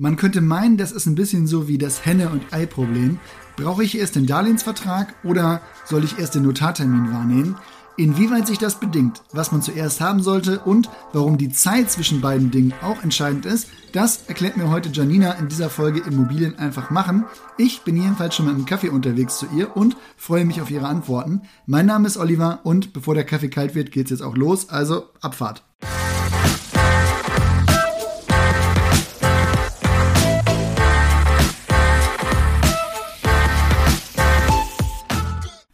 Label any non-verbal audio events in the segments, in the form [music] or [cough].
Man könnte meinen, das ist ein bisschen so wie das Henne- und Ei-Problem. Brauche ich erst den Darlehensvertrag oder soll ich erst den Notartermin wahrnehmen? Inwieweit sich das bedingt, was man zuerst haben sollte und warum die Zeit zwischen beiden Dingen auch entscheidend ist, das erklärt mir heute Janina in dieser Folge Immobilien einfach machen. Ich bin jedenfalls schon mit einem Kaffee unterwegs zu ihr und freue mich auf ihre Antworten. Mein Name ist Oliver und bevor der Kaffee kalt wird, geht's jetzt auch los, also Abfahrt.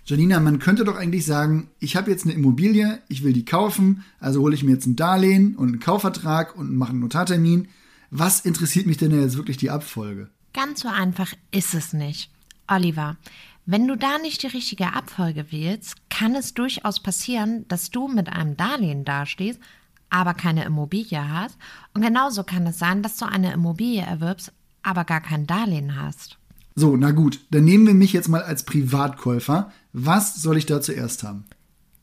Janina, man könnte doch eigentlich sagen, ich habe jetzt eine Immobilie, ich will die kaufen, also hole ich mir jetzt ein Darlehen und einen Kaufvertrag und mache einen Notartermin. Was interessiert mich denn jetzt wirklich die Abfolge? Ganz so einfach ist es nicht. Oliver, wenn du da nicht die richtige Abfolge wählst, kann es durchaus passieren, dass du mit einem Darlehen dastehst, aber keine Immobilie hast. Und genauso kann es sein, dass du eine Immobilie erwirbst, aber gar kein Darlehen hast. So, na gut, dann nehmen wir mich jetzt mal als Privatkäufer. Was soll ich da zuerst haben?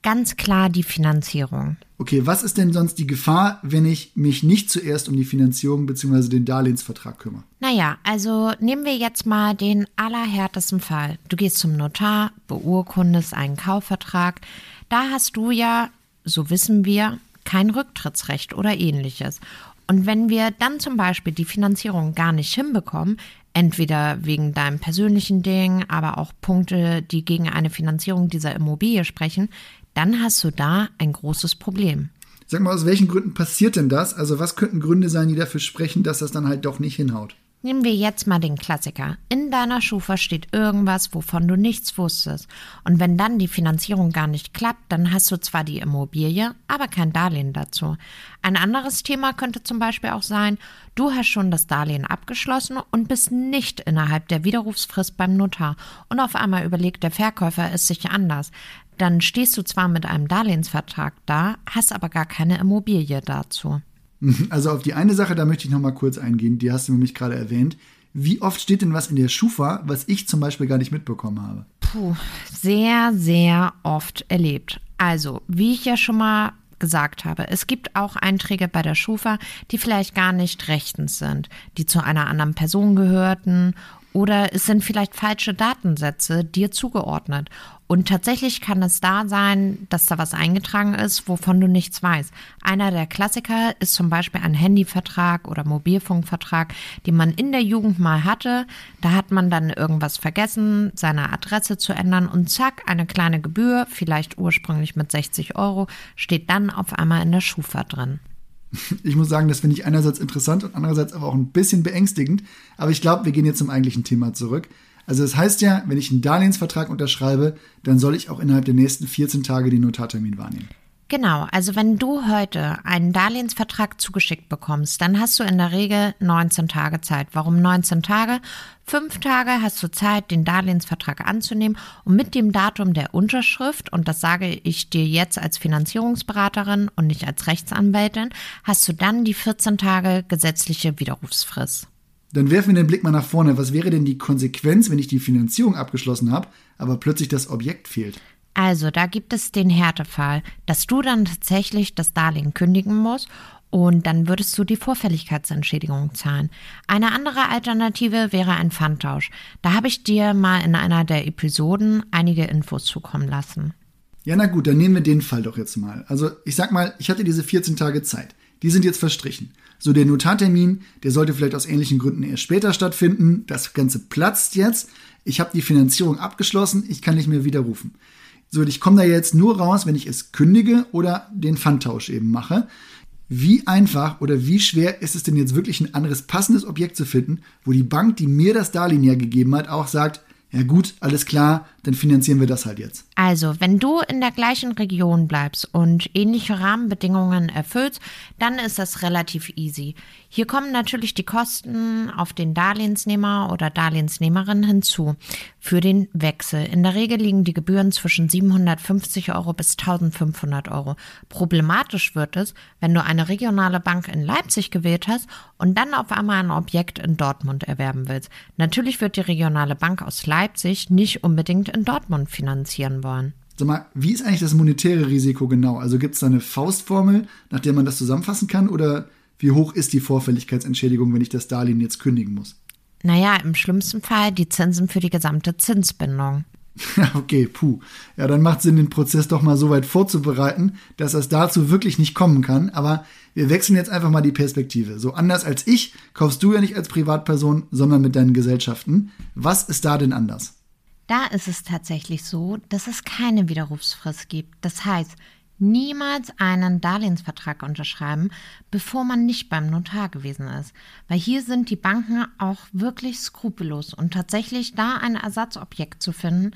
Ganz klar die Finanzierung. Okay, was ist denn sonst die Gefahr, wenn ich mich nicht zuerst um die Finanzierung bzw. den Darlehensvertrag kümmere? Naja, also nehmen wir jetzt mal den allerhärtesten Fall. Du gehst zum Notar, beurkundest einen Kaufvertrag. Da hast du ja, so wissen wir, kein Rücktrittsrecht oder ähnliches. Und wenn wir dann zum Beispiel die Finanzierung gar nicht hinbekommen, entweder wegen deinem persönlichen Ding, aber auch Punkte, die gegen eine Finanzierung dieser Immobilie sprechen, dann hast du da ein großes Problem. Sag mal, aus welchen Gründen passiert denn das? Also was könnten Gründe sein, die dafür sprechen, dass das dann halt doch nicht hinhaut? Nehmen wir jetzt mal den Klassiker. In deiner Schufa steht irgendwas, wovon du nichts wusstest. Und wenn dann die Finanzierung gar nicht klappt, dann hast du zwar die Immobilie, aber kein Darlehen dazu. Ein anderes Thema könnte zum Beispiel auch sein, du hast schon das Darlehen abgeschlossen und bist nicht innerhalb der Widerrufsfrist beim Notar. Und auf einmal überlegt der Verkäufer es sich anders. Dann stehst du zwar mit einem Darlehensvertrag da, hast aber gar keine Immobilie dazu. Also auf die eine Sache, da möchte ich noch mal kurz eingehen, die hast du nämlich gerade erwähnt. Wie oft steht denn was in der Schufa, was ich zum Beispiel gar nicht mitbekommen habe? Puh, sehr, sehr oft erlebt. Also, wie ich ja schon mal gesagt habe, es gibt auch Einträge bei der Schufa, die vielleicht gar nicht rechtens sind, die zu einer anderen Person gehörten oder es sind vielleicht falsche Datensätze dir zugeordnet. Und tatsächlich kann es da sein, dass da was eingetragen ist, wovon du nichts weißt. Einer der Klassiker ist zum Beispiel ein Handyvertrag oder Mobilfunkvertrag, den man in der Jugend mal hatte. Da hat man dann irgendwas vergessen, seine Adresse zu ändern und zack, eine kleine Gebühr, vielleicht ursprünglich mit 60 Euro, steht dann auf einmal in der Schufa drin. Ich muss sagen, das finde ich einerseits interessant und andererseits aber auch ein bisschen beängstigend. Aber ich glaube, wir gehen jetzt zum eigentlichen Thema zurück. Also das heißt ja, wenn ich einen Darlehensvertrag unterschreibe, dann soll ich auch innerhalb der nächsten 14 Tage den Notartermin wahrnehmen. Genau, also wenn du heute einen Darlehensvertrag zugeschickt bekommst, dann hast du in der Regel 19 Tage Zeit. Warum 19 Tage? Fünf Tage hast du Zeit, den Darlehensvertrag anzunehmen und mit dem Datum der Unterschrift, und das sage ich dir jetzt als Finanzierungsberaterin und nicht als Rechtsanwältin, hast du dann die 14 Tage gesetzliche Widerrufsfrist. Dann werfen wir den Blick mal nach vorne. Was wäre denn die Konsequenz, wenn ich die Finanzierung abgeschlossen habe, aber plötzlich das Objekt fehlt? Also, da gibt es den Härtefall, dass du dann tatsächlich das Darlehen kündigen musst und dann würdest du die Vorfälligkeitsentschädigung zahlen. Eine andere Alternative wäre ein Pfandtausch. Da habe ich dir mal in einer der Episoden einige Infos zukommen lassen. Ja, na gut, dann nehmen wir den Fall doch jetzt mal. Also, ich sag mal, ich hatte diese 14 Tage Zeit. Die sind jetzt verstrichen. So, der Notartermin, der sollte vielleicht aus ähnlichen Gründen erst später stattfinden. Das Ganze platzt jetzt. Ich habe die Finanzierung abgeschlossen, ich kann nicht mehr widerrufen. So, ich komme da jetzt nur raus, wenn ich es kündige oder den Pfandtausch eben mache. Wie einfach oder wie schwer ist es denn jetzt wirklich ein anderes passendes Objekt zu finden, wo die Bank, die mir das Darlehen ja gegeben hat, auch sagt, ja gut, alles klar, dann finanzieren wir das halt jetzt. Also, wenn du in der gleichen Region bleibst und ähnliche Rahmenbedingungen erfüllst, dann ist das relativ easy. Hier kommen natürlich die Kosten auf den Darlehensnehmer oder Darlehensnehmerin hinzu für den Wechsel. In der Regel liegen die Gebühren zwischen 750 Euro bis 1500 Euro. Problematisch wird es, wenn du eine regionale Bank in Leipzig gewählt hast und dann auf einmal ein Objekt in Dortmund erwerben willst. Natürlich wird die regionale Bank aus Leipzig nicht unbedingt in Dortmund finanzieren wollen. Sag mal, wie ist eigentlich das monetäre Risiko genau? Also gibt es da eine Faustformel, nach der man das zusammenfassen kann oder wie hoch ist die Vorfälligkeitsentschädigung, wenn ich das Darlehen jetzt kündigen muss? Naja, im schlimmsten Fall die Zinsen für die gesamte Zinsbindung. [laughs] Okay, puh. Ja, dann macht Sinn, den Prozess doch mal so weit vorzubereiten, dass es dazu wirklich nicht kommen kann. Aber wir wechseln jetzt einfach mal die Perspektive. So anders als ich kaufst du ja nicht als Privatperson, sondern mit deinen Gesellschaften. Was ist da denn anders? Da ist es tatsächlich so, dass es keine Widerrufsfrist gibt. Das heißt, niemals einen Darlehensvertrag unterschreiben, bevor man nicht beim Notar gewesen ist. Weil hier sind die Banken auch wirklich skrupellos und tatsächlich da ein Ersatzobjekt zu finden,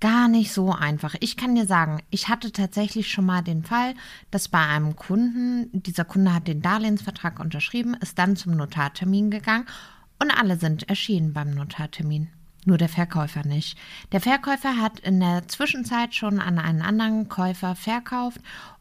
gar nicht so einfach. Ich kann dir sagen, ich hatte tatsächlich schon mal den Fall, dass bei einem Kunden, dieser Kunde hat den Darlehensvertrag unterschrieben, ist dann zum Notartermin gegangen und alle sind erschienen beim Notartermin nur der Verkäufer nicht. Der Verkäufer hat in der Zwischenzeit schon an einen anderen Käufer verkauft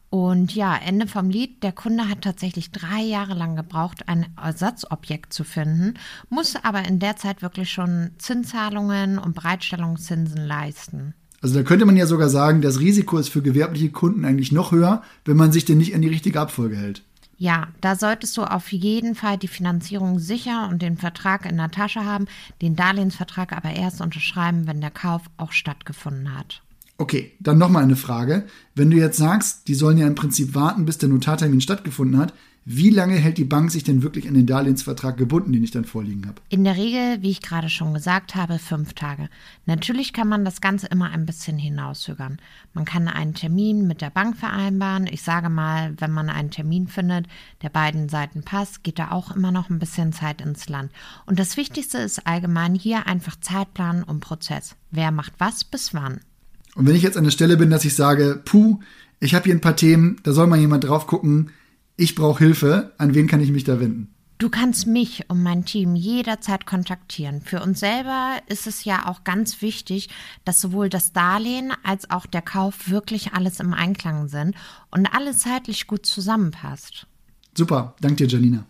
und ja, Ende vom Lied, der Kunde hat tatsächlich drei Jahre lang gebraucht, ein Ersatzobjekt zu finden, musste aber in der Zeit wirklich schon Zinszahlungen und Bereitstellungszinsen leisten. Also da könnte man ja sogar sagen, das Risiko ist für gewerbliche Kunden eigentlich noch höher, wenn man sich denn nicht an die richtige Abfolge hält. Ja, da solltest du auf jeden Fall die Finanzierung sicher und den Vertrag in der Tasche haben, den Darlehensvertrag aber erst unterschreiben, wenn der Kauf auch stattgefunden hat. Okay, dann nochmal eine Frage. Wenn du jetzt sagst, die sollen ja im Prinzip warten, bis der Notartermin stattgefunden hat, wie lange hält die Bank sich denn wirklich an den Darlehensvertrag gebunden, den ich dann vorliegen habe? In der Regel, wie ich gerade schon gesagt habe, fünf Tage. Natürlich kann man das Ganze immer ein bisschen hinauszögern. Man kann einen Termin mit der Bank vereinbaren. Ich sage mal, wenn man einen Termin findet, der beiden Seiten passt, geht da auch immer noch ein bisschen Zeit ins Land. Und das Wichtigste ist allgemein hier einfach Zeitplan und Prozess. Wer macht was bis wann? Und wenn ich jetzt an der Stelle bin, dass ich sage, puh, ich habe hier ein paar Themen, da soll mal jemand drauf gucken, ich brauche Hilfe, an wen kann ich mich da wenden? Du kannst mich und mein Team jederzeit kontaktieren. Für uns selber ist es ja auch ganz wichtig, dass sowohl das Darlehen als auch der Kauf wirklich alles im Einklang sind und alles zeitlich gut zusammenpasst. Super, danke dir, Janina.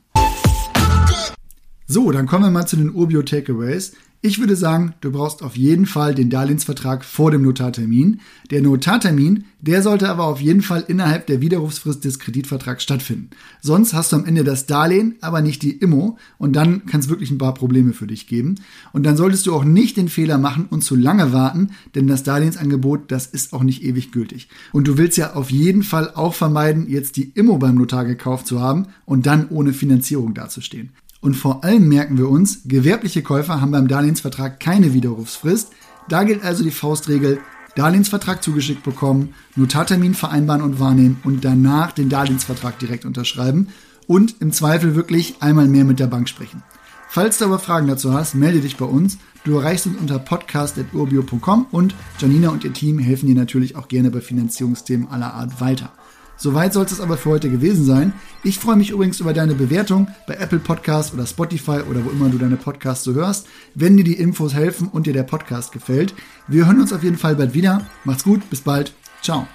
So, dann kommen wir mal zu den Urbio Takeaways. Ich würde sagen, du brauchst auf jeden Fall den Darlehensvertrag vor dem Notartermin. Der Notartermin, der sollte aber auf jeden Fall innerhalb der Widerrufsfrist des Kreditvertrags stattfinden. Sonst hast du am Ende das Darlehen, aber nicht die Immo und dann kann es wirklich ein paar Probleme für dich geben. Und dann solltest du auch nicht den Fehler machen und zu lange warten, denn das Darlehensangebot, das ist auch nicht ewig gültig. Und du willst ja auf jeden Fall auch vermeiden, jetzt die Immo beim Notar gekauft zu haben und dann ohne Finanzierung dazustehen. Und vor allem merken wir uns, gewerbliche Käufer haben beim Darlehensvertrag keine Widerrufsfrist. Da gilt also die Faustregel, Darlehensvertrag zugeschickt bekommen, Notartermin vereinbaren und wahrnehmen und danach den Darlehensvertrag direkt unterschreiben und im Zweifel wirklich einmal mehr mit der Bank sprechen. Falls du aber Fragen dazu hast, melde dich bei uns. Du erreichst uns unter podcast.urbio.com und Janina und ihr Team helfen dir natürlich auch gerne bei Finanzierungsthemen aller Art weiter. Soweit soll es aber für heute gewesen sein. Ich freue mich übrigens über deine Bewertung bei Apple Podcasts oder Spotify oder wo immer du deine Podcasts so hörst, wenn dir die Infos helfen und dir der Podcast gefällt. Wir hören uns auf jeden Fall bald wieder. Macht's gut, bis bald. Ciao.